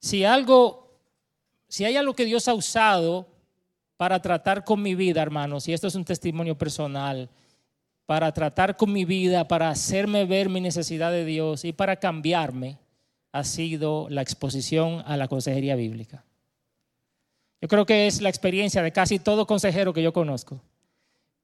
si algo, si hay algo que Dios ha usado para tratar con mi vida, hermanos, y esto es un testimonio personal, para tratar con mi vida, para hacerme ver mi necesidad de Dios y para cambiarme, ha sido la exposición a la consejería bíblica. Yo creo que es la experiencia de casi todo consejero que yo conozco.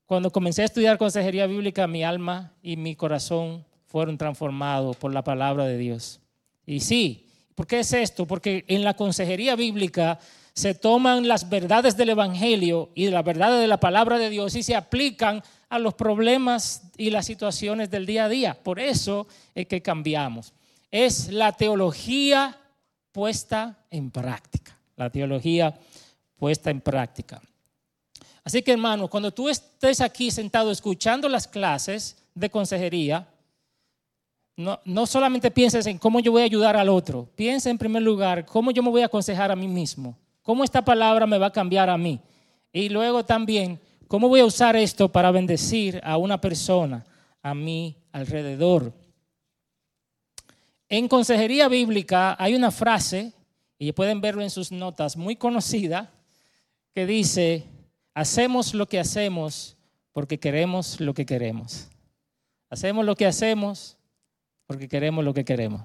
Cuando comencé a estudiar consejería bíblica, mi alma y mi corazón fueron transformados por la palabra de Dios. Y sí, ¿por qué es esto? Porque en la consejería bíblica se toman las verdades del Evangelio y las verdades de la palabra de Dios y se aplican a los problemas y las situaciones del día a día. Por eso es que cambiamos. Es la teología puesta en práctica. La teología puesta en práctica. Así que hermano, cuando tú estés aquí sentado escuchando las clases de consejería, no, no, solamente pienses en cómo yo voy a ayudar al otro, piensa en primer lugar cómo yo me voy a aconsejar a mí mismo, cómo esta palabra me va a cambiar a mí. Y luego también, cómo voy a usar esto para bendecir a una persona a mi alrededor. En consejería bíblica hay una frase, y pueden verlo en sus notas, muy conocida, que dice, hacemos lo que hacemos porque queremos lo que queremos. Hacemos lo que hacemos porque queremos lo que queremos.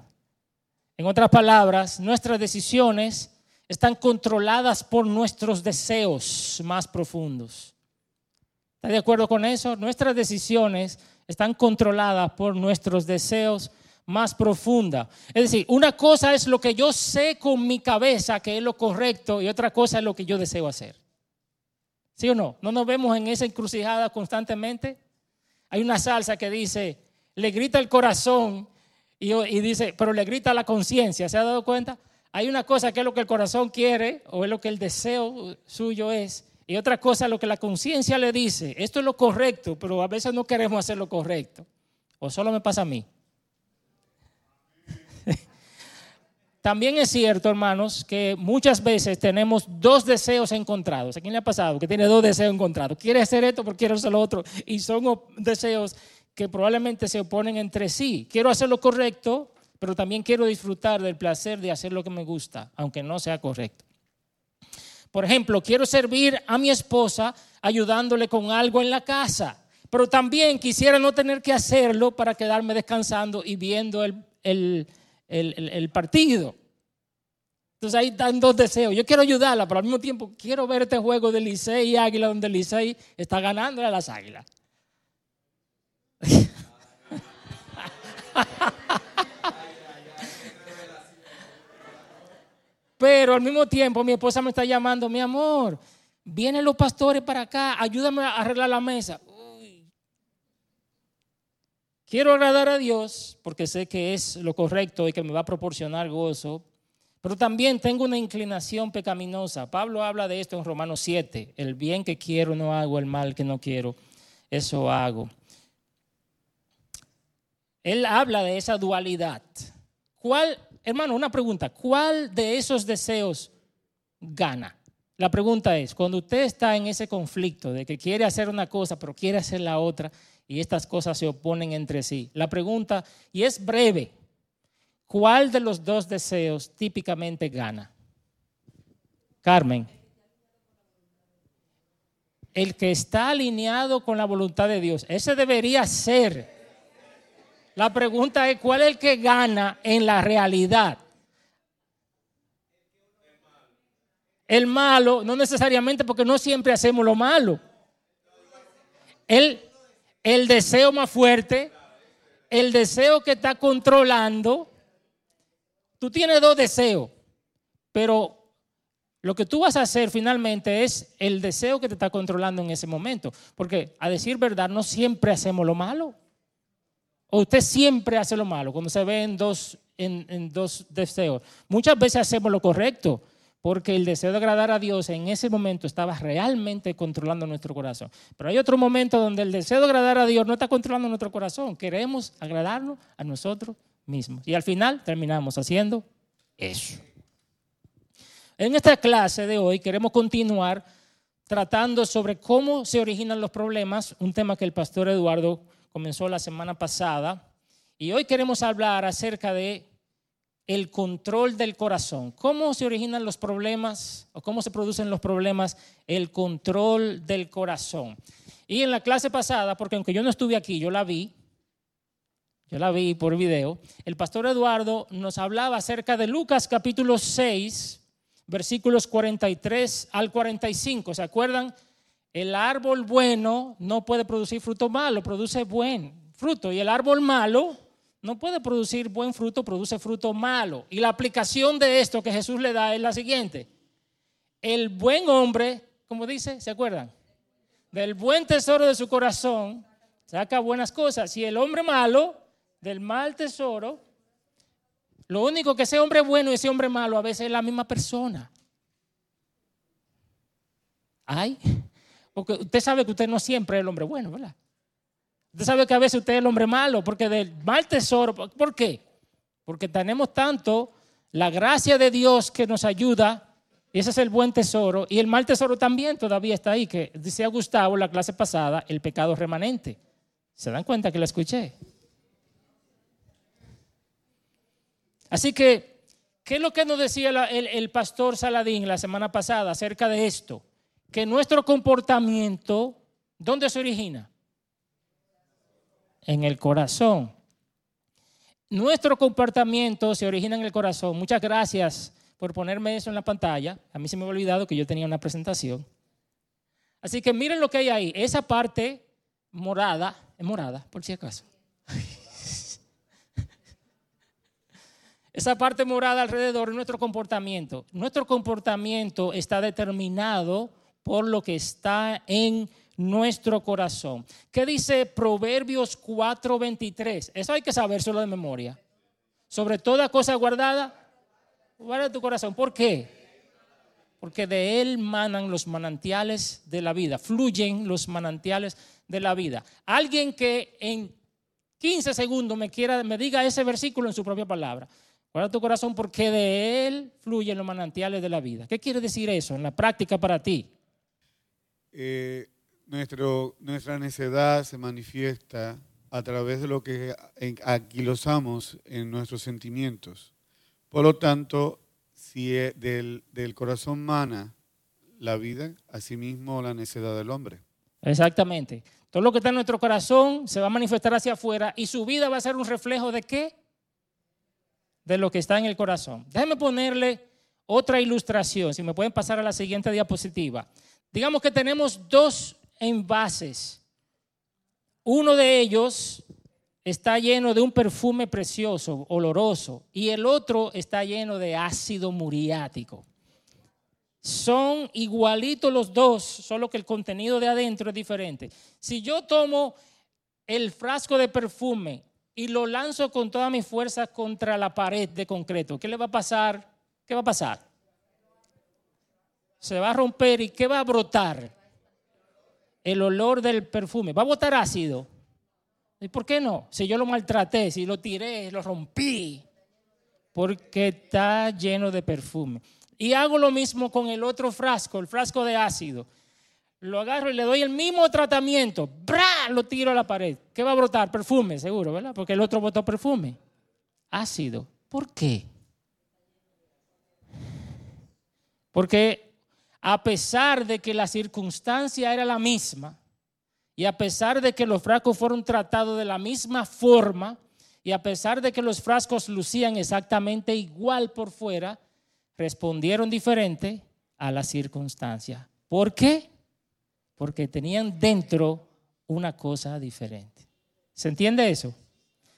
En otras palabras, nuestras decisiones están controladas por nuestros deseos más profundos. ¿Está de acuerdo con eso? Nuestras decisiones están controladas por nuestros deseos más profundos. Es decir, una cosa es lo que yo sé con mi cabeza que es lo correcto y otra cosa es lo que yo deseo hacer. ¿Sí o no? ¿No nos vemos en esa encrucijada constantemente? Hay una salsa que dice, le grita el corazón y, dice, pero le grita la conciencia. ¿Se ha dado cuenta? Hay una cosa que es lo que el corazón quiere o es lo que el deseo suyo es. Y otra cosa lo que la conciencia le dice. Esto es lo correcto, pero a veces no queremos hacer lo correcto. O solo me pasa a mí. También es cierto, hermanos, que muchas veces tenemos dos deseos encontrados. ¿A quién le ha pasado que tiene dos deseos encontrados? Quiere hacer esto, pero quiere hacer lo otro. Y son deseos que probablemente se oponen entre sí. Quiero hacer lo correcto, pero también quiero disfrutar del placer de hacer lo que me gusta, aunque no sea correcto. Por ejemplo, quiero servir a mi esposa ayudándole con algo en la casa, pero también quisiera no tener que hacerlo para quedarme descansando y viendo el, partido. Entonces ahí están dos deseos. Yo quiero ayudarla, pero al mismo tiempo quiero ver este juego de Licey y Águila donde Licey está ganando a las Águilas. Pero al mismo tiempo mi esposa me está llamando, mi amor, vienen los pastores para acá, ayúdame a arreglar la mesa. Quiero agradar a Dios porque sé que es lo correcto y que me va a proporcionar gozo, pero también tengo una inclinación pecaminosa. Pablo habla de esto en Romanos 7. El bien que quiero no hago, el mal que no quiero, eso hago. Él habla de esa dualidad. ¿Cuál, hermano, una pregunta, ¿cuál de esos deseos gana? La pregunta es, cuando usted está en ese conflicto de que quiere hacer una cosa pero quiere hacer la otra, y estas cosas se oponen entre sí. La pregunta, y es breve, ¿cuál de los dos deseos típicamente gana? Carmen. El que está alineado con la voluntad de Dios. Ese debería ser. La pregunta es, ¿cuál es el que gana en la realidad? El malo, no necesariamente porque no siempre hacemos lo malo. El, el deseo más fuerte, el deseo que está controlando. Tú tienes dos deseos, pero lo que tú vas a hacer finalmente es el deseo que te está controlando en ese momento. Porque a decir verdad, no siempre hacemos lo malo. O usted siempre hace lo malo cuando se ve dos, en, en dos deseos. Muchas veces hacemos lo correcto, porque el deseo de agradar a Dios en ese momento estaba realmente controlando nuestro corazón. Pero hay otro momento donde el deseo de agradar a Dios no está controlando nuestro corazón. Queremos agradarnos a nosotros mismos. Y al final terminamos haciendo eso. En esta clase de hoy queremos continuar tratando sobre cómo se originan los problemas, un tema que el pastor Eduardo comenzó la semana pasada. Y hoy queremos hablar acerca de el control del corazón. ¿Cómo se originan los problemas o cómo se producen los problemas? El control del corazón. Y en la clase pasada, porque aunque yo no estuve aquí, yo la vi, yo la vi por video, el pastor Eduardo nos hablaba acerca de Lucas capítulo 6, versículos 43 al 45. ¿Se acuerdan? El árbol bueno no puede producir fruto malo, produce buen fruto. Y el árbol malo no puede producir buen fruto, produce fruto malo. Y la aplicación de esto que Jesús le da es la siguiente. El buen hombre, como dice, ¿se acuerdan? Del buen tesoro de su corazón saca buenas cosas. Y el hombre malo, del mal tesoro, lo único que ese hombre bueno y ese hombre malo a veces es la misma persona. Ay, porque usted sabe que usted no siempre es el hombre bueno, ¿verdad? Usted sabe que a veces usted es el hombre malo, porque del mal tesoro, ¿por qué? Porque tenemos tanto la gracia de Dios que nos ayuda, ese es el buen tesoro, y el mal tesoro también todavía está ahí, que decía Gustavo la clase pasada, el pecado remanente. ¿Se dan cuenta que lo escuché? Así que, ¿qué es lo que nos decía el pastor Saladín la semana pasada acerca de esto? Que nuestro comportamiento, ¿dónde se origina? en el corazón. Nuestro comportamiento se origina en el corazón. Muchas gracias por ponerme eso en la pantalla. A mí se me había olvidado que yo tenía una presentación. Así que miren lo que hay ahí. Esa parte morada, es morada, por si acaso. Esa parte morada alrededor de nuestro comportamiento. Nuestro comportamiento está determinado por lo que está en nuestro corazón. ¿Qué dice Proverbios 4:23? Eso hay que saber solo de memoria. Sobre toda cosa guardada, guarda tu corazón. ¿Por qué? Porque de él manan los manantiales de la vida, fluyen los manantiales de la vida. Alguien que en 15 segundos me quiera me diga ese versículo en su propia palabra. Guarda tu corazón porque de él fluyen los manantiales de la vida. ¿Qué quiere decir eso en la práctica para ti? Eh, nuestro, nuestra necedad se manifiesta a través de lo que anquilosamos en nuestros sentimientos. Por lo tanto, si e, del, del corazón mana la vida, asimismo la necedad del hombre. Exactamente. Todo lo que está en nuestro corazón se va a manifestar hacia afuera y su vida va a ser un reflejo de qué? De lo que está en el corazón. Déjenme ponerle otra ilustración, si me pueden pasar a la siguiente diapositiva. Digamos que tenemos dos envases. Uno de ellos está lleno de un perfume precioso, oloroso, y el otro está lleno de ácido muriático. Son igualitos los dos, solo que el contenido de adentro es diferente. Si yo tomo el frasco de perfume y lo lanzo con toda mi fuerza contra la pared de concreto, ¿qué le va a pasar? ¿Qué va a pasar? Se va a romper y ¿qué va a brotar? el olor del perfume. ¿Va a botar ácido? ¿Y por qué no? Si yo lo maltraté, si lo tiré, lo rompí, porque está lleno de perfume. Y hago lo mismo con el otro frasco, el frasco de ácido. Lo agarro y le doy el mismo tratamiento. ¡Bra! Lo tiro a la pared. ¿Qué va a brotar? Perfume, seguro, ¿verdad? Porque el otro botó perfume. Ácido. ¿Por qué? Porque a pesar de que la circunstancia era la misma, y a pesar de que los frascos fueron tratados de la misma forma, y a pesar de que los frascos lucían exactamente igual por fuera, respondieron diferente a la circunstancia. ¿Por qué? Porque tenían dentro una cosa diferente. ¿Se entiende eso?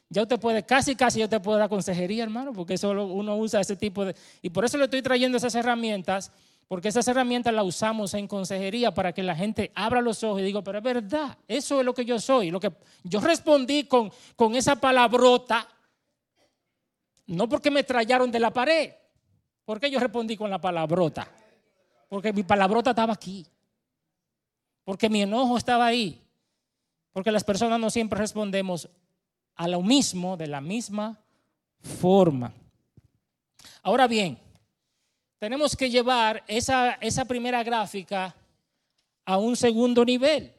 Ya usted puede, casi, casi yo te puedo dar consejería, hermano, porque solo uno usa ese tipo de... Y por eso le estoy trayendo esas herramientas porque esas herramientas las usamos en consejería para que la gente abra los ojos y diga, pero es verdad, eso es lo que yo soy. Lo que yo respondí con, con esa palabrota, no porque me trallaron de la pared, porque yo respondí con la palabrota. Porque mi palabrota estaba aquí. Porque mi enojo estaba ahí. Porque las personas no siempre respondemos a lo mismo, de la misma forma. Ahora bien, tenemos que llevar esa, esa primera gráfica a un segundo nivel.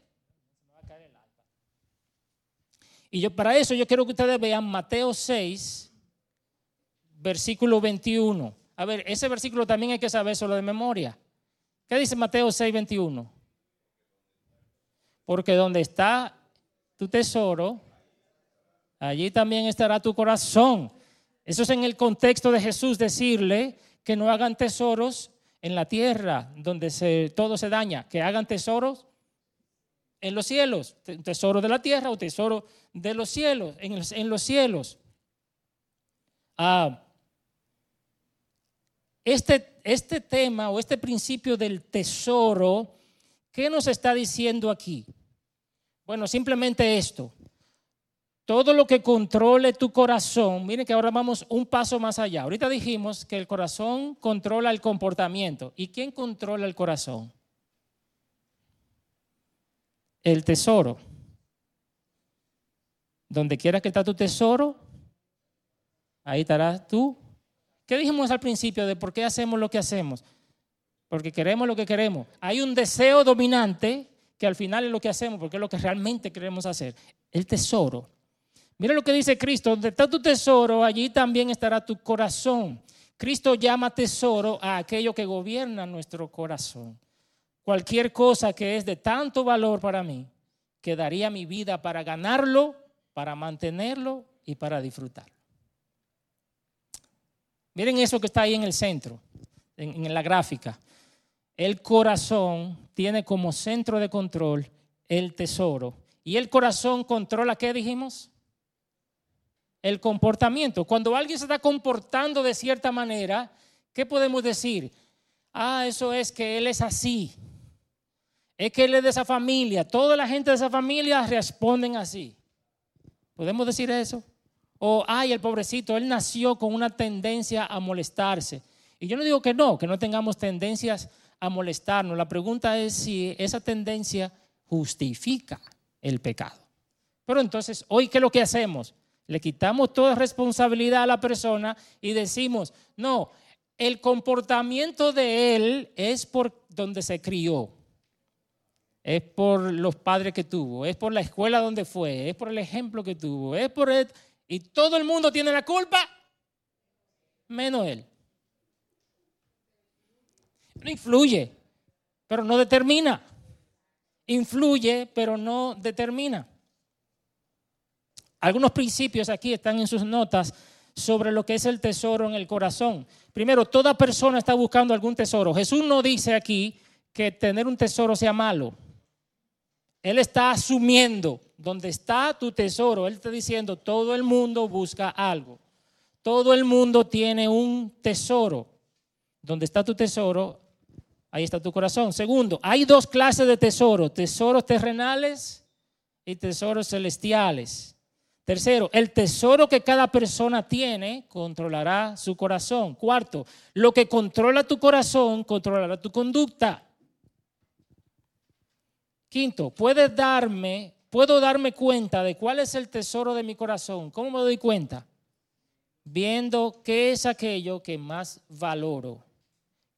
Y yo, para eso yo quiero que ustedes vean Mateo 6, versículo 21. A ver, ese versículo también hay que saber solo de memoria. ¿Qué dice Mateo 6, 21? Porque donde está tu tesoro, allí también estará tu corazón. Eso es en el contexto de Jesús decirle que no hagan tesoros en la tierra donde todo se daña, que hagan tesoros en los cielos, tesoro de la tierra o tesoro de los cielos, en, los cielos. Ah, este, este tema o este principio del tesoro, ¿qué nos está diciendo aquí? Bueno, simplemente esto. Todo lo que controle tu corazón, miren que ahora vamos un paso más allá. Ahorita dijimos que el corazón controla el comportamiento. ¿Y quién controla el corazón? El tesoro. Donde quiera que está tu tesoro, ahí estarás tú. ¿Qué dijimos al principio de por qué hacemos lo que hacemos? Porque queremos lo que queremos. Hay un deseo dominante que al final es lo que hacemos, porque es lo que realmente queremos hacer. El tesoro. Mira lo que dice Cristo, donde está tu tesoro, allí también estará tu corazón. Cristo llama tesoro a aquello que gobierna nuestro corazón. Cualquier cosa que es de tanto valor para mí, que daría mi vida para ganarlo, para mantenerlo y para disfrutar. Miren eso que está ahí en el centro, en, en la gráfica. El corazón tiene como centro de control el tesoro. Y el corazón controla, ¿qué dijimos? El comportamiento. Cuando alguien se está comportando de cierta manera, ¿qué podemos decir? Ah, eso es que él es así. Es que él es de esa familia. Toda la gente de esa familia responden así. ¿Podemos decir eso? O, ay, el pobrecito, él nació con una tendencia a molestarse. Y yo no digo que no, que no tengamos tendencias a molestarnos. La pregunta es si esa tendencia justifica el pecado. Pero entonces, hoy, ¿qué es lo que hacemos? Le quitamos toda responsabilidad a la persona y decimos, no, el comportamiento de él es por donde se crió, es por los padres que tuvo, es por la escuela donde fue, es por el ejemplo que tuvo, es por él. Y todo el mundo tiene la culpa, menos él. No influye, pero no determina. Influye, pero no determina. Algunos principios aquí están en sus notas sobre lo que es el tesoro en el corazón. Primero, toda persona está buscando algún tesoro. Jesús no dice aquí que tener un tesoro sea malo. Él está asumiendo donde está tu tesoro. Él está diciendo, todo el mundo busca algo. Todo el mundo tiene un tesoro. Donde está tu tesoro, Ahí está tu corazón. Segundo, hay dos clases de tesoros, tesoros terrenales y tesoros celestiales. Tercero, el tesoro que cada persona tiene controlará su corazón. Cuarto, lo que controla tu corazón controlará tu conducta. Quinto, puedes darme, puedo darme cuenta de cuál es el tesoro de mi corazón. ¿Cómo me doy cuenta? Viendo qué es aquello que más valoro.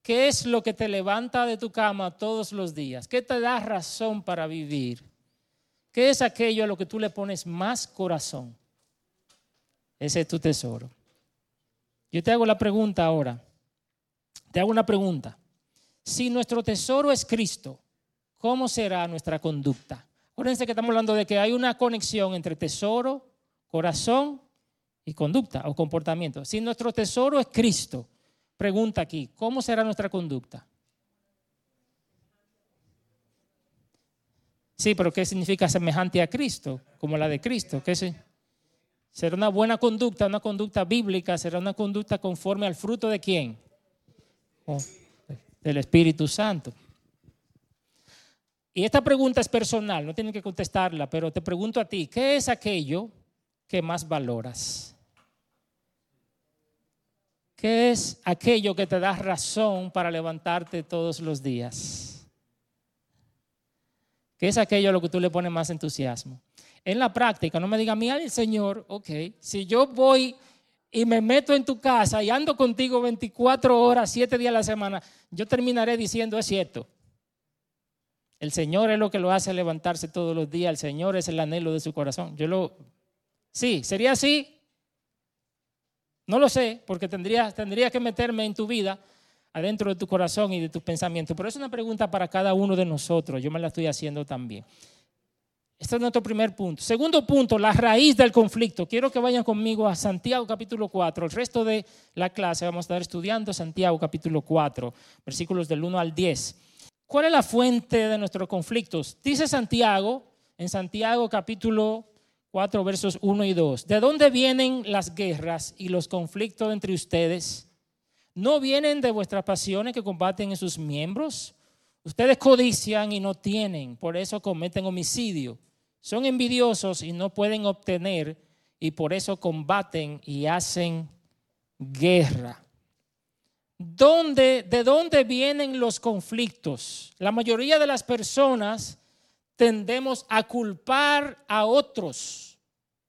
¿Qué es lo que te levanta de tu cama todos los días? ¿Qué te da razón para vivir? ¿Qué es aquello a lo que tú le pones más corazón? Ese es tu tesoro. Yo te hago la pregunta ahora. Te hago una pregunta. Si nuestro tesoro es Cristo, ¿cómo será nuestra conducta? Acuérdense que estamos hablando de que hay una conexión entre tesoro, corazón y conducta o comportamiento. Si nuestro tesoro es Cristo, Pregunta aquí, ¿cómo será nuestra conducta? Sí, pero ¿qué significa semejante a Cristo? Como la de Cristo. ¿Qué es? Será una buena conducta, una conducta bíblica, será una conducta conforme al fruto de quién? Oh, del Espíritu Santo. Y esta pregunta es personal, no tienen que contestarla, pero te pregunto a ti, ¿qué es aquello que más valoras? ¿Qué es aquello que te da razón para levantarte todos los días? ¿Qué es aquello a lo que tú le pones más entusiasmo? En la práctica, no me diga, mira el Señor, ok, si yo voy y me meto en tu casa y ando contigo 24 horas, 7 días a la semana, yo terminaré diciendo, es cierto. El Señor es lo que lo hace levantarse todos los días, el Señor es el anhelo de su corazón. Yo lo, sí, sería así, No lo sé, porque tendría, tendría que meterme en tu vida, adentro de tu corazón y de tus pensamientos. Pero es una pregunta para cada uno de nosotros. Yo me la estoy haciendo también. Este es nuestro primer punto. Segundo punto, la raíz del conflicto. Quiero que vayan conmigo a Santiago capítulo 4. El resto de la clase vamos a estar estudiando Santiago capítulo 4, versículos del 1 al 10. ¿Cuál es la fuente de nuestros conflictos? Dice Santiago, en Santiago capítulo 4, versos 1 y 2. ¿De dónde vienen las guerras y los conflictos entre ustedes? ¿No vienen de vuestras pasiones que combaten en sus miembros? Ustedes codician y no tienen, por eso cometen homicidio. Son envidiosos y no pueden obtener y por eso combaten y hacen guerra. ¿Dónde, ¿De dónde vienen los conflictos? La mayoría de las personas tendemos a culpar a otros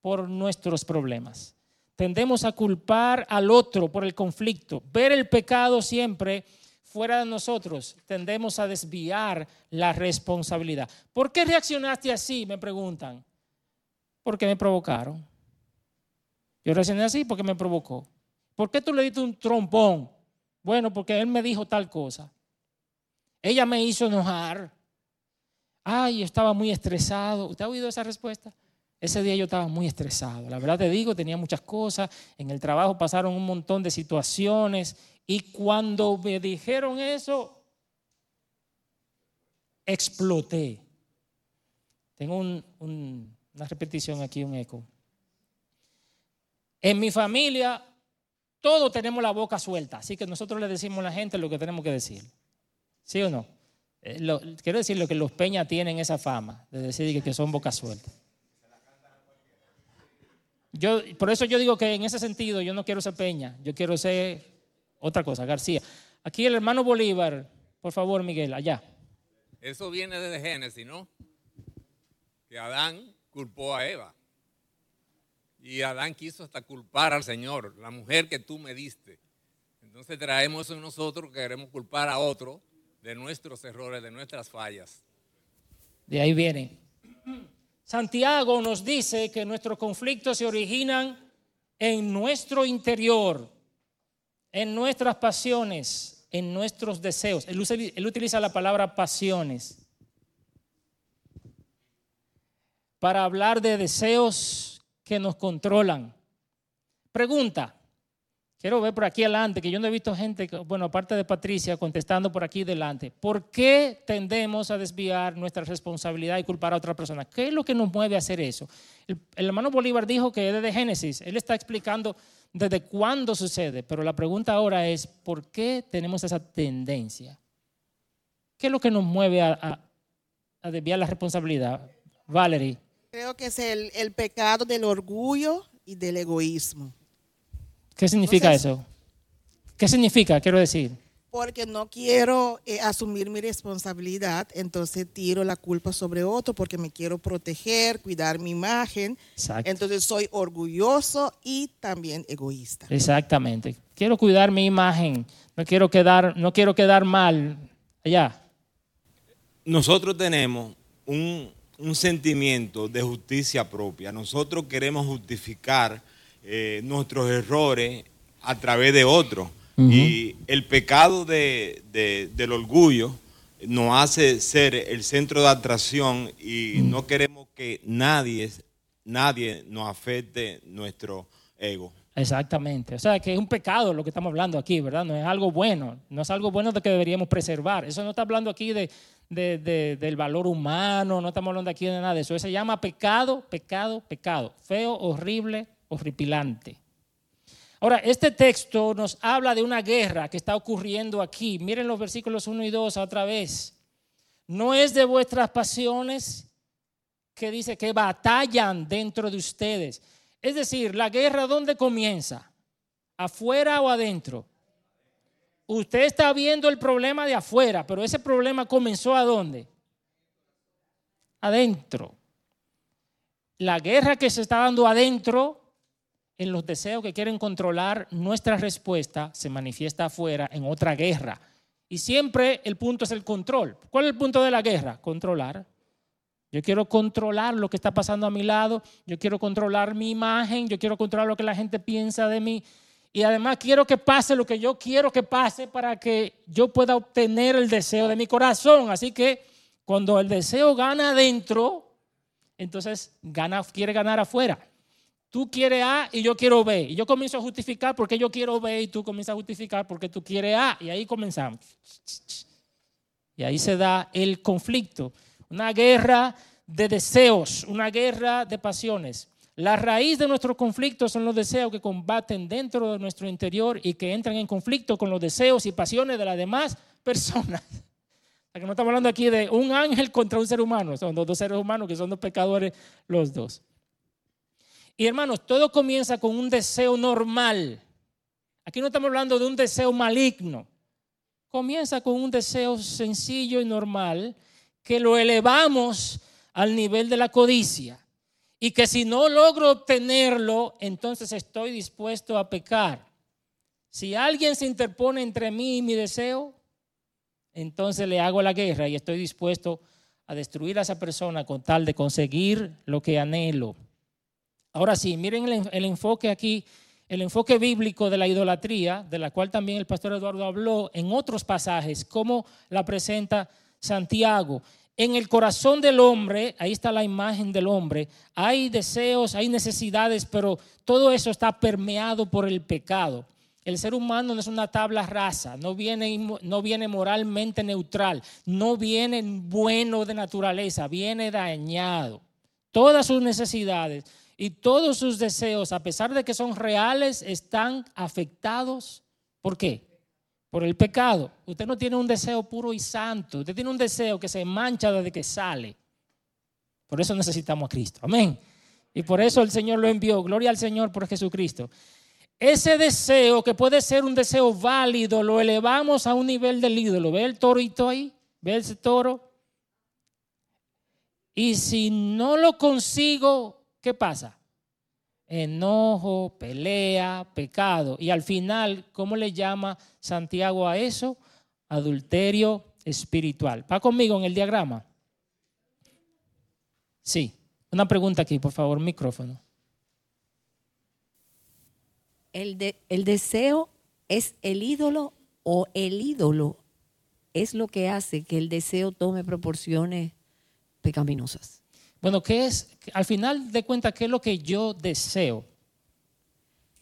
por nuestros problemas. Tendemos a culpar al otro por el conflicto. Ver el pecado siempre fuera de nosotros, tendemos a desviar la responsabilidad. ¿Por qué reaccionaste así? Me preguntan. Porque me provocaron. Yo reaccioné así porque me provocó. ¿Por qué tú le diste un trompón? Bueno, porque él me dijo tal cosa. Ella me hizo enojar. Ay, estaba muy estresado. ¿Usted ha oído esa respuesta? Ese día yo estaba muy estresado. La verdad te digo, tenía muchas cosas. En el trabajo pasaron un montón de situaciones y cuando me dijeron eso, exploté. Tengo una repetición aquí, un eco. En mi familia, todos tenemos la boca suelta, así que nosotros le decimos a la gente lo que tenemos que decir. ¿Sí o no? Eh, quiero decir lo que los Peña tienen esa fama de decir que son boca suelta. Yo, por eso yo digo que en ese sentido yo no quiero ser Peña, yo quiero ser otra cosa, García. Aquí el hermano Bolívar, por favor, Miguel, allá. Eso viene desde Génesis, ¿no? Que Adán culpó a Eva. Y Adán quiso hasta culpar al Señor, la mujer que tú me diste. Entonces traemos eso en nosotros que queremos culpar a otro de nuestros errores, de nuestras fallas. De ahí viene. Santiago nos dice que nuestros conflictos se originan en nuestro interior en nuestras pasiones, en nuestros deseos. Él, utiliza la palabra pasiones para hablar de deseos que nos controlan. Pregunta, quiero ver por aquí adelante, que yo no he visto gente, bueno, aparte de Patricia, contestando por aquí delante. ¿Por qué tendemos a desviar nuestra responsabilidad y culpar a otra persona? ¿Qué es lo que nos mueve a hacer eso? El, el hermano Bolívar dijo que es desde Génesis. Él está explicando desde cuándo sucede, pero la pregunta ahora es, ¿por qué tenemos esa tendencia? ¿Qué es lo que nos mueve a, desviar la responsabilidad? Valerie. Creo que es el, pecado del orgullo y del egoísmo. ¿Qué significa eso? ¿Qué significa, quiero decir? porque no quiero eh, asumir mi responsabilidad, entonces tiro la culpa sobre otro porque me quiero proteger, cuidar mi imagen. Entonces soy orgulloso y también egoísta. Exactamente. Quiero cuidar mi imagen, no quiero quedar, no quiero quedar mal allá. Nosotros tenemos un, sentimiento de justicia propia. Nosotros queremos justificar eh, nuestros errores a través de otros. Y el pecado de, del orgullo nos hace ser el centro de atracción y no queremos que nadie, nadie nos afecte nuestro ego. Exactamente. O sea, que es un pecado lo que estamos hablando aquí, ¿verdad? No es algo bueno. No es algo bueno de que deberíamos preservar. Eso no está hablando aquí de, del valor humano, no estamos hablando aquí de nada de eso. Eso se llama pecado, pecado, pecado. Feo, horrible, horripilante. Ahora, este texto nos habla de una guerra que está ocurriendo aquí. Miren los versículos 1 y 2 otra vez. No es de vuestras pasiones que dice que batallan dentro de ustedes. Es decir, la guerra ¿dónde comienza? ¿Afuera o adentro? Usted está viendo el problema de afuera, pero ese problema comenzó a dónde? Adentro. La guerra que se está dando adentro en los deseos que quieren controlar nuestra respuesta se manifiesta afuera en otra guerra. Y siempre el punto es el control. ¿Cuál es el punto de la guerra? Controlar. Yo quiero controlar lo que está pasando a mi lado, yo quiero controlar mi imagen, yo quiero controlar lo que la gente piensa de mí. y además quiero que pase lo que yo quiero que pase para que yo pueda obtener el deseo de mi corazón. Así que cuando el deseo gana adentro, entonces gana, quiere ganar afuera. Tú quieres A y yo quiero B. Y yo comienzo a justificar porque yo quiero B y tú comienzas a justificar porque tú quieres A. Y ahí comenzamos. Y ahí se da el conflicto. Una guerra de deseos, una guerra de pasiones. La raíz de nuestros conflictos son los deseos que combaten dentro de nuestro interior y que entran en conflicto con los deseos y pasiones de las demás personas. que no estamos hablando aquí de un ángel contra un ser humano, son dos seres humanos que son dos pecadores los dos. Y hermanos, todo comienza con un deseo normal. Aquí no estamos hablando de un deseo maligno. Comienza con un deseo sencillo y normal que lo elevamos al nivel de la codicia y que si no logro obtenerlo, entonces estoy dispuesto a pecar. Si alguien se interpone entre mí y mi deseo, entonces le hago la guerra y estoy dispuesto a destruir a esa persona con tal de conseguir lo que anhelo. Ahora sí, miren el, enfoque aquí, el enfoque bíblico de la idolatría, de la cual también el pastor Eduardo habló en otros pasajes, cómo la presenta Santiago. En el corazón del hombre, ahí está la imagen del hombre, hay deseos, hay necesidades, pero todo eso está permeado por el pecado. El ser humano no es una tabla rasa, no viene, no viene moralmente neutral, no viene bueno de naturaleza, viene dañado. Todas sus necesidades y todos sus deseos, a pesar de que son reales, están afectados. ¿Por qué? por el pecado. Usted no tiene un deseo puro y santo. Usted tiene un deseo que se mancha desde que sale. Por eso necesitamos a Cristo. Amén. Y por eso el Señor lo envió. Gloria al Señor por Jesucristo. Ese deseo, que puede ser un deseo válido, lo elevamos a un nivel del ídolo. ¿Ve el torito ahí? ¿Ve ese toro? Y si no lo consigo, ¿qué pasa? enojo, pelea, pecado. Y al final, ¿cómo le llama Santiago a eso? Adulterio espiritual. ¿Va conmigo en el diagrama? Sí. Una pregunta aquí, por favor, micrófono. El, el deseo es el ídolo o el ídolo es lo que hace que el deseo tome proporciones pecaminosas. Bueno, ¿qué es? Al final de cuentas, ¿qué es lo que yo deseo?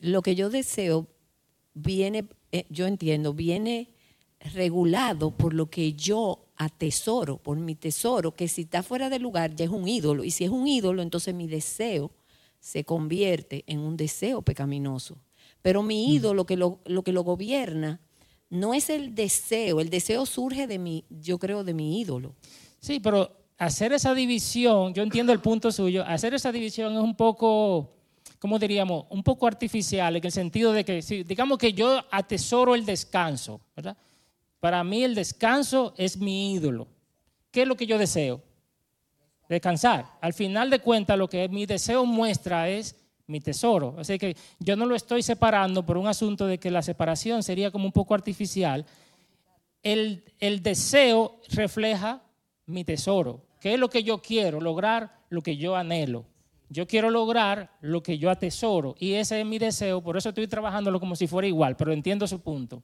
Lo que yo deseo viene, eh, yo entiendo, viene regulado por lo que yo atesoro, por mi tesoro, que si está fuera de lugar ya es un ídolo. Y si es un ídolo, entonces mi deseo se convierte en un deseo pecaminoso. Pero mi ídolo, que lo, lo que lo gobierna, no es el deseo. El deseo surge de mi, yo creo, de mi ídolo. Sí, pero hacer esa división, yo entiendo el punto suyo, hacer esa división es un poco, ¿cómo diríamos? Un poco artificial, en el sentido de que, si, digamos que yo atesoro el descanso, ¿verdad? Para mí el descanso es mi ídolo. ¿Qué es lo que yo deseo? Descansar. Al final de cuentas, lo que mi deseo muestra es mi tesoro. Así que yo no lo estoy separando por un asunto de que la separación sería como un poco artificial. El, el deseo refleja mi tesoro. ¿Qué es lo que yo quiero? Lograr lo que yo anhelo. Yo quiero lograr lo que yo atesoro y ese es mi deseo, por eso estoy trabajándolo como si fuera igual, pero entiendo su punto.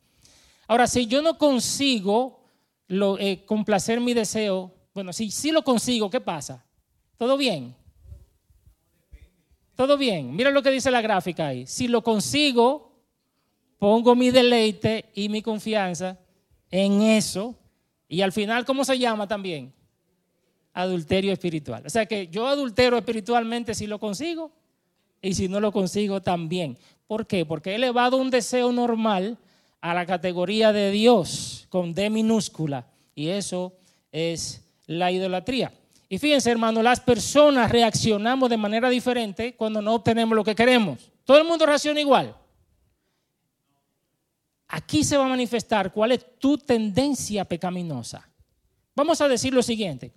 Ahora, si yo no consigo lo, eh, complacer mi deseo, bueno, si sí lo consigo, ¿qué pasa? ¿Todo bien? Todo bien. Mira lo que dice la gráfica ahí. Si lo consigo, pongo mi deleite y mi confianza en eso y al final, ¿cómo se llama también? Adulterio espiritual. O sea que yo adultero espiritualmente si lo consigo y si no lo consigo también. ¿Por qué? Porque he elevado un deseo normal a la categoría de Dios con D minúscula y eso es la idolatría. Y fíjense, hermano, las personas reaccionamos de manera diferente cuando no obtenemos lo que queremos. Todo el mundo reacciona igual. Aquí se va a manifestar cuál es tu tendencia pecaminosa. Vamos a decir lo siguiente.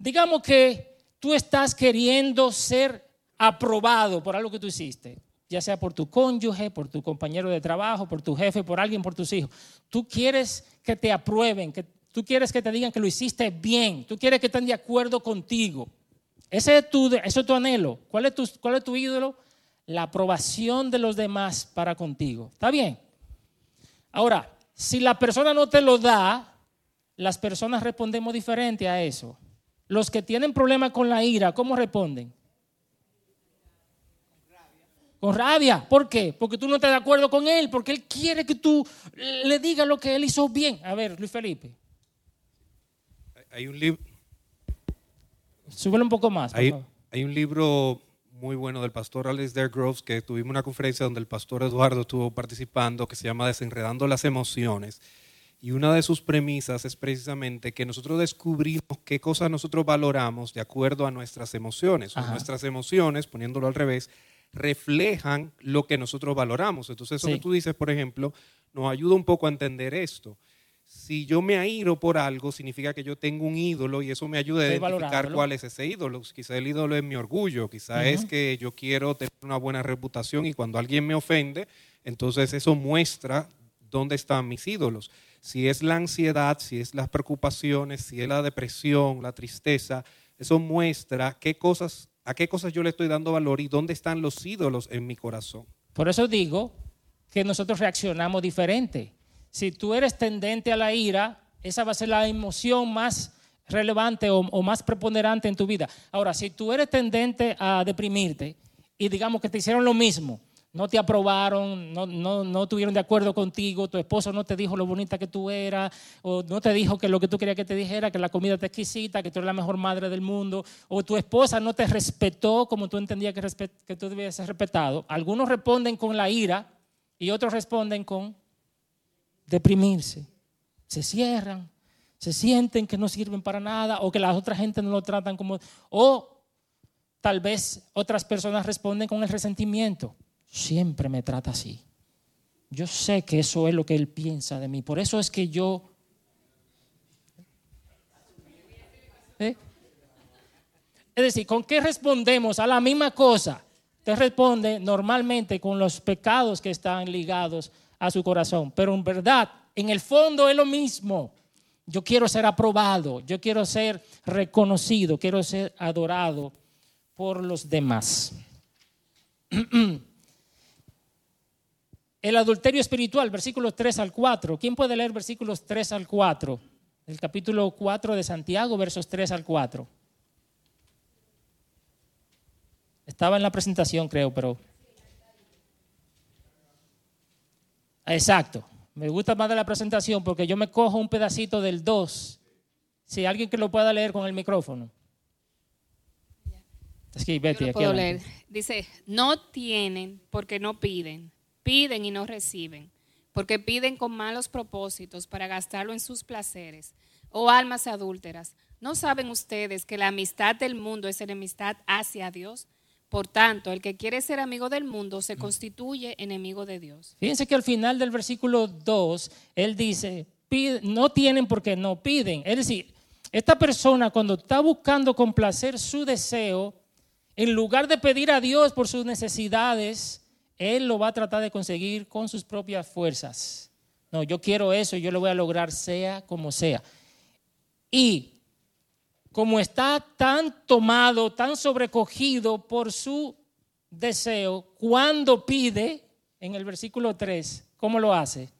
Digamos que tú estás queriendo ser aprobado por algo que tú hiciste, ya sea por tu cónyuge, por tu compañero de trabajo, por tu jefe, por alguien, por tus hijos. Tú quieres que te aprueben, que tú quieres que te digan que lo hiciste bien, tú quieres que estén de acuerdo contigo. Ese es tu, tu anhelo. ¿Cuál es tu, cuál es tu ídolo? la aprobación de los demás para contigo. ¿Está bien? Ahora, si la persona no te lo da, las personas respondemos diferente a eso. Los que tienen problemas con la ira, ¿cómo responden? Con rabia. ¿Por qué? Porque tú no estás de acuerdo con él, porque él quiere que tú le digas lo que él hizo bien. A ver, Luis Felipe. Hay un libro. Súbelo un poco más. Hay, hay, un libro muy bueno del pastor Alasdair Groves que tuvimos una conferencia donde el pastor Eduardo estuvo participando que se llama Desenredando las Emociones. Y una de sus premisas es precisamente que nosotros descubrimos qué cosas nosotros valoramos de acuerdo a nuestras emociones. nuestras emociones, poniéndolo al revés, reflejan lo que nosotros valoramos. Entonces, eso que tú dices, por ejemplo, nos ayuda un poco a entender esto. Si yo me airo por algo, significa que yo tengo un ídolo y eso me ayuda a identificar cuál es ese ídolo. Quizá el ídolo es mi orgullo, quizá es que yo quiero tener una buena reputación y cuando alguien me ofende, entonces eso muestra dónde están mis ídolos. Si es la ansiedad, si es las preocupaciones, si es la depresión, la tristeza, eso muestra qué cosas a qué cosas yo le estoy dando valor y dónde están los ídolos en mi corazón. Por eso digo que nosotros reaccionamos diferente. Si tú eres tendente a la ira, esa va a ser la emoción más relevante o, o, más preponderante en tu vida. Ahora, si tú eres tendente a deprimirte y digamos que te hicieron lo mismo, no te aprobaron, no, no, no tuvieron de acuerdo contigo, tu esposo no te dijo lo bonita que tú eras, o no te dijo que lo que tú querías que te dijera, que la comida te exquisita, que tú eres la mejor madre del mundo, o tu esposa no te respetó como tú entendías que, que tú debías ser respetado. Algunos responden con la ira y otros responden con deprimirse. Se cierran, se sienten que no sirven para nada, o que la otra gente no lo tratan como... O tal vez otras personas responden con el resentimiento siempre me trata así. Yo sé que eso es lo que Él piensa de mí. Por eso es que yo... ¿Eh? Es decir, ¿con qué respondemos a la misma cosa? Te responde normalmente con los pecados que están ligados a su corazón. Pero en verdad, en el fondo es lo mismo. Yo quiero ser aprobado, yo quiero ser reconocido, quiero ser adorado por los demás. El adulterio espiritual, versículos 3 al 4. ¿Quién puede leer versículos 3 al 4? El capítulo 4 de Santiago, versos 3 al 4. Estaba en la presentación, creo, pero... Exacto. Me gusta más de la presentación porque yo me cojo un pedacito del 2. Si alguien que lo pueda leer con el micrófono. Es que Betty, aquí puedo leer. Dice, no tienen porque no piden Piden y no reciben, porque piden con malos propósitos para gastarlo en sus placeres. Oh almas adúlteras, ¿no saben ustedes que la amistad del mundo es enemistad hacia Dios? Por tanto, el que quiere ser amigo del mundo se constituye enemigo de Dios. Fíjense que al final del versículo 2, él dice, no tienen porque no piden. Es decir, esta persona cuando está buscando complacer su deseo, en lugar de pedir a Dios por sus necesidades, él lo va a tratar de conseguir con sus propias fuerzas. No, yo quiero eso y yo lo voy a lograr sea como sea. Y como está tan tomado, tan sobrecogido por su deseo, cuando pide, en el versículo 3, ¿cómo lo hace?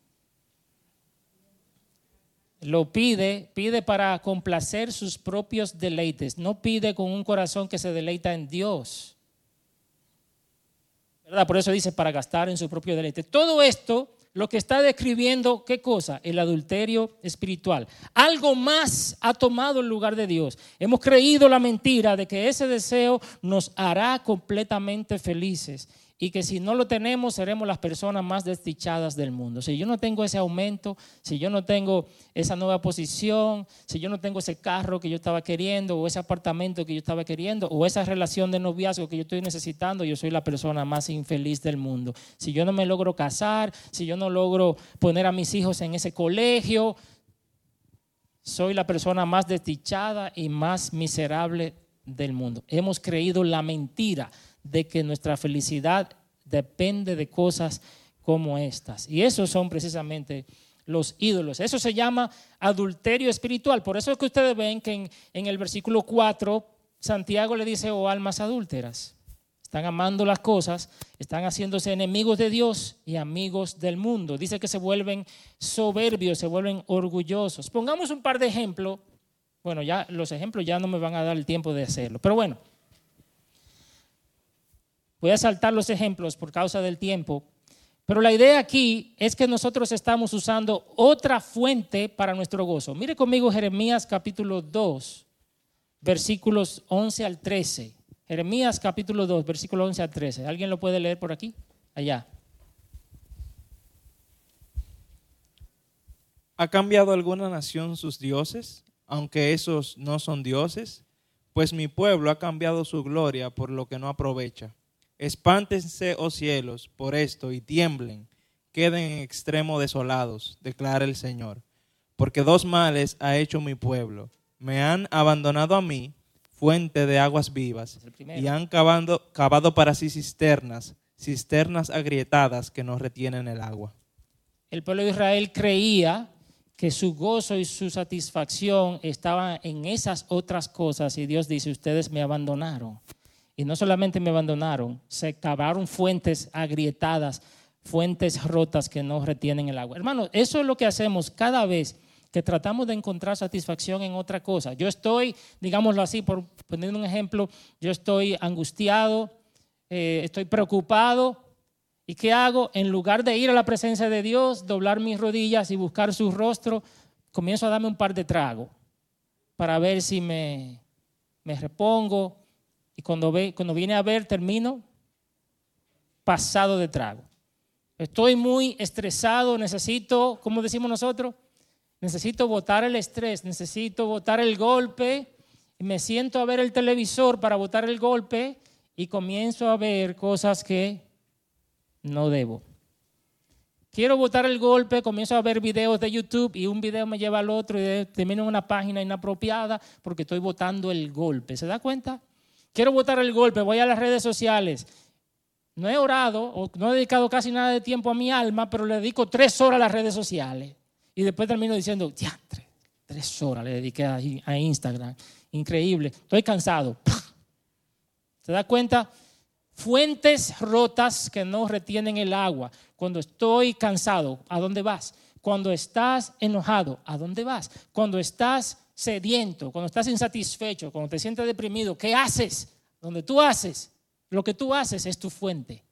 Lo pide, pide para complacer sus propios deleites, no pide con un corazón que se deleita en Dios. Por eso dice para gastar en su propio deleite. Todo esto lo que está describiendo, ¿qué cosa? El adulterio espiritual. Algo más ha tomado el lugar de Dios. Hemos creído la mentira de que ese deseo nos hará completamente felices y que si no lo tenemos seremos las personas más desdichadas del mundo. Si yo no tengo ese aumento, si yo no tengo esa nueva posición, si yo no tengo ese carro que yo estaba queriendo o ese apartamento que yo estaba queriendo o esa relación de noviazgo que yo estoy necesitando, yo soy la persona más infeliz del mundo. Si yo no me logro casar, si yo no logro poner a mis hijos en ese colegio, soy la persona más desdichada y más miserable del mundo. Hemos creído la mentira de que nuestra felicidad depende de cosas como estas. Y esos son precisamente los ídolos. Eso se llama adulterio espiritual. Por eso es que ustedes ven que en, el versículo 4 Santiago le dice, oh almas adúlteras. están amando las cosas, están haciéndose enemigos de Dios y amigos del mundo. Dice que se vuelven soberbios, se vuelven orgullosos. Pongamos un par de ejemplos. Bueno, ya los ejemplos ya no me van a dar el tiempo de hacerlo, pero bueno. Voy a saltar los ejemplos por causa del tiempo. Pero la idea aquí es que nosotros estamos usando otra fuente para nuestro gozo. Mire conmigo Jeremías capítulo 2, versículos 11 al 13. Jeremías capítulo 2, versículo 11 a 13. ¿Alguien lo puede leer por aquí? Allá. ¿Ha cambiado alguna nación sus dioses, aunque esos no son dioses? Pues mi pueblo ha cambiado su gloria por lo que no aprovecha. Espántense, oh cielos, por esto y tiemblen, queden en extremo desolados, declara el Señor. Porque dos males ha hecho mi pueblo. Me han abandonado a mí fuente de aguas vivas, y han cavado, cavado para sí cisternas, cisternas agrietadas que no retienen el agua. El pueblo de Israel creía que su gozo y su satisfacción estaban en esas otras cosas y Dios dice, ustedes me abandonaron. Y no solamente me abandonaron, se cavaron fuentes agrietadas, fuentes rotas que no retienen el agua. Hermano, eso es lo que hacemos cada vez que tratamos de encontrar satisfacción en otra cosa. Yo estoy, digámoslo así, por poner un ejemplo, yo estoy angustiado, eh, estoy preocupado. ¿Y qué hago? En lugar de ir a la presencia de Dios, doblar mis rodillas y buscar su rostro, comienzo a darme un par de tragos para ver si me, me repongo. Y cuando, ve, cuando viene a ver, termino pasado de trago. Estoy muy estresado, necesito, ¿cómo decimos nosotros? necesito botar el estrés, necesito botar el golpe, me siento a ver el televisor para botar el golpe y comienzo a ver cosas que no debo. Quiero botar el golpe, comienzo a ver videos de YouTube y un video me lleva al otro y termino en una página inapropiada porque estoy botando el golpe. ¿Se da cuenta? Quiero botar el golpe, voy a las redes sociales. No he orado no he dedicado casi nada de tiempo a mi alma, pero le dedico tres horas a las redes sociales. Y después termino diciendo, ya, tres, horas le dediqué a, Instagram. Increíble. Estoy cansado. ¿Se da cuenta? Fuentes rotas que no retienen el agua. Cuando estoy cansado, ¿a dónde vas? Cuando estás enojado, ¿a dónde vas? Cuando estás sediento, cuando estás insatisfecho, cuando te sientes deprimido, ¿qué haces? Donde tú haces, lo que tú haces es tu fuente.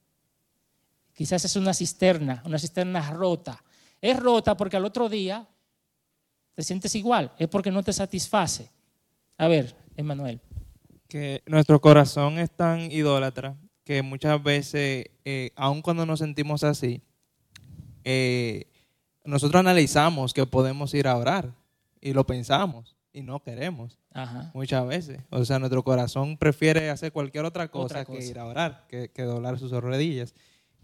Quizás es una cisterna, una cisterna rota es rota porque al otro día te sientes igual, es porque no te satisface. A ver, Emanuel. Que nuestro corazón es tan idólatra que muchas veces, eh, aun cuando nos sentimos así, eh, nosotros analizamos que podemos ir a orar y lo pensamos y no queremos muchas veces. O sea, nuestro corazón prefiere hacer cualquier otra cosa, que ir a orar, que, que doblar sus rodillas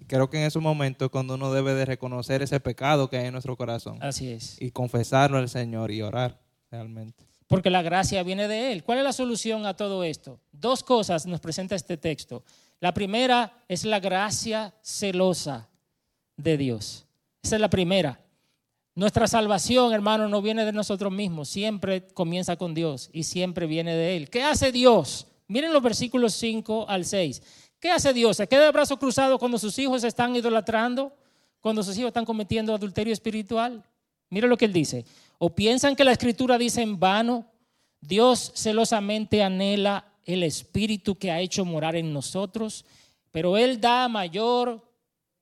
creo que en esos momentos cuando uno debe de reconocer ese pecado que hay en nuestro corazón. Así es. Y confesarlo al Señor y orar realmente. Porque la gracia viene de Él. ¿Cuál es la solución a todo esto? Dos cosas nos presenta este texto. La primera es la gracia celosa de Dios. Esa es la primera. Nuestra salvación, hermano, no viene de nosotros mismos, siempre comienza con Dios y siempre viene de Él. ¿Qué hace Dios? Miren los versículos 5 al 6. ¿Qué hace Dios? ¿Se queda de brazo cruzado cuando sus hijos están idolatrando? Cuando sus hijos están cometiendo adulterio espiritual? Mire lo que él dice. ¿O piensan que la escritura dice en vano? Dios celosamente anhela el espíritu que ha hecho morar en nosotros, pero Él da mayor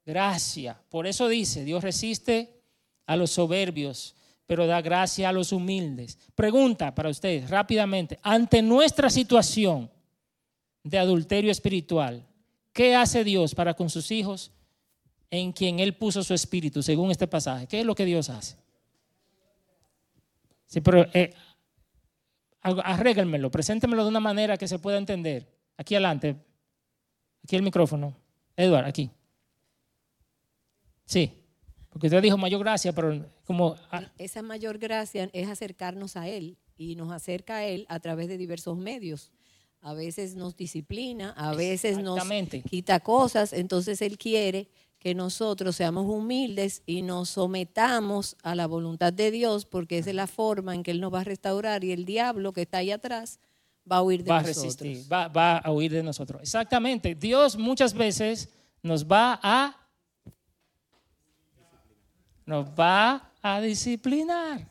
gracia. Por eso dice, Dios resiste a los soberbios, pero da gracia a los humildes. Pregunta para ustedes rápidamente, ante nuestra situación de adulterio espiritual, ¿Qué hace Dios para con sus hijos en quien Él puso su espíritu, según este pasaje? ¿Qué es lo que Dios hace? Sí, pero eh, arréglenmelo, preséntemelo de una manera que se pueda entender. Aquí adelante, aquí el micrófono. Edward, aquí. Sí, porque usted dijo mayor gracia, pero como... Ah. Esa mayor gracia es acercarnos a Él y nos acerca a Él a través de diversos medios a veces nos disciplina, a veces nos quita cosas, entonces Él quiere que nosotros seamos humildes y nos sometamos a la voluntad de Dios, porque esa es la forma en que Él nos va a restaurar y el diablo que está ahí atrás va a huir de va a nosotros. resistir, va, va a huir de nosotros. Exactamente. Dios muchas veces nos va a nos va a disciplinar.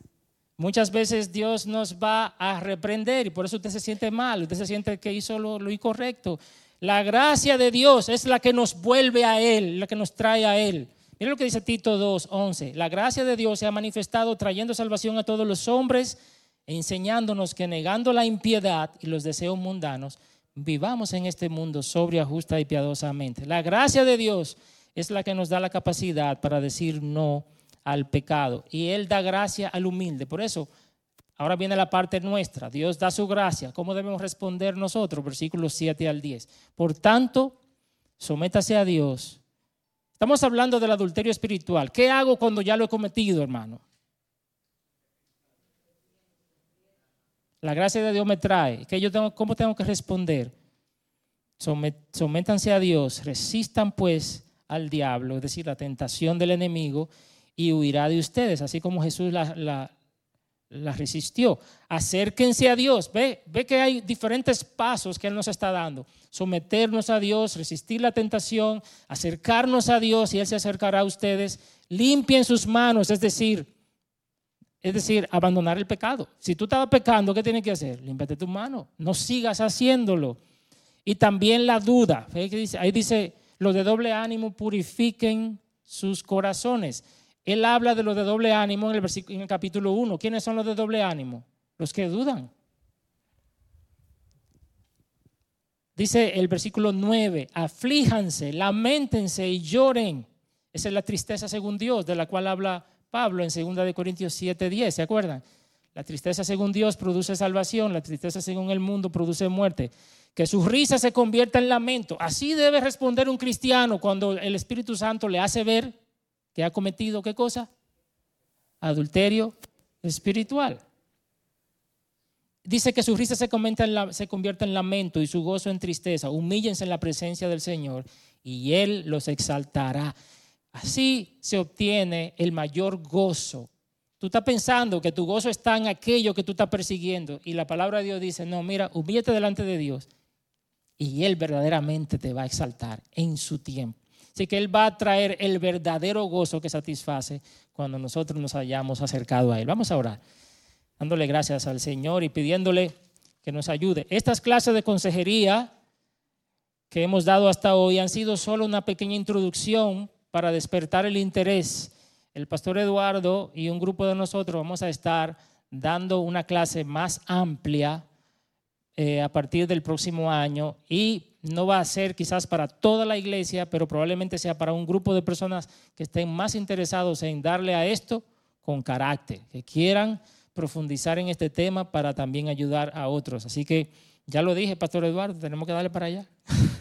Muchas veces Dios nos va a reprender y por eso usted se siente mal, usted se siente que hizo lo, lo incorrecto. La gracia de Dios es la que nos vuelve a Él, la que nos trae a Él. Mira lo que dice Tito 2, 11. La gracia de Dios se ha manifestado trayendo salvación a todos los hombres, enseñándonos que negando la impiedad y los deseos mundanos, vivamos en este mundo sobria, justa y piadosamente. La gracia de Dios es la que nos da la capacidad para decir no al pecado. Y Él da gracia al humilde. Por eso, ahora viene la parte nuestra. Dios da su gracia. ¿Cómo debemos responder nosotros? Versículos 7 al 10. Por tanto, sométase a Dios. Estamos hablando del adulterio espiritual. ¿Qué hago cuando ya lo he cometido, hermano? La gracia de Dios me trae. ¿Qué yo ¿Cómo tengo que responder? Sométanse a Dios, resistan pues al diablo, es decir, la tentación del enemigo, y huirá de ustedes, así como Jesús la, la, resistió. Acérquense a Dios. Ve, ve que hay diferentes pasos que Él nos está dando. Someternos a Dios, resistir la tentación, acercarnos a Dios y Él se acercará a ustedes. Limpien sus manos, es decir, es decir, abandonar el pecado. Si tú estabas pecando, ¿qué tienes que hacer? Límpiate tus manos. No sigas haciéndolo. Y también la duda. Ahí dice, los de doble ánimo purifiquen sus corazones. Él habla de los de doble ánimo en el, en el capítulo 1. ¿Quiénes son los de doble ánimo? Los que dudan. Dice el versículo 9, aflíjanse, lamentense y lloren. Esa es la tristeza según Dios, de la cual habla Pablo en 2 Corintios 7, 10, ¿se acuerdan? La tristeza según Dios produce salvación, la tristeza según el mundo produce muerte. Que su risa se convierta en lamento. Así debe responder un cristiano cuando el Espíritu Santo le hace ver que ha cometido qué cosa? Adulterio espiritual. Dice que su risa se, se convierta en lamento y su gozo en tristeza. Humíllense en la presencia del Señor y Él los exaltará. Así se obtiene el mayor gozo. Tú estás pensando que tu gozo está en aquello que tú estás persiguiendo y la palabra de Dios dice, no, mira, humíllate delante de Dios y Él verdaderamente te va a exaltar en su tiempo. Así que Él va a traer el verdadero gozo que satisface cuando nosotros nos hayamos acercado a Él. Vamos a orar, dándole gracias al Señor y pidiéndole que nos ayude. Estas clases de consejería que hemos dado hasta hoy han sido solo una pequeña introducción para despertar el interés. El pastor Eduardo y un grupo de nosotros vamos a estar dando una clase más amplia eh, a partir del próximo año y no va a ser quizás para toda la iglesia, pero probablemente sea para un grupo de personas que estén más interesados en darle a esto con carácter, que quieran profundizar en este tema para también ayudar a otros. Así que ya lo dije, Pastor Eduardo, tenemos que darle para allá.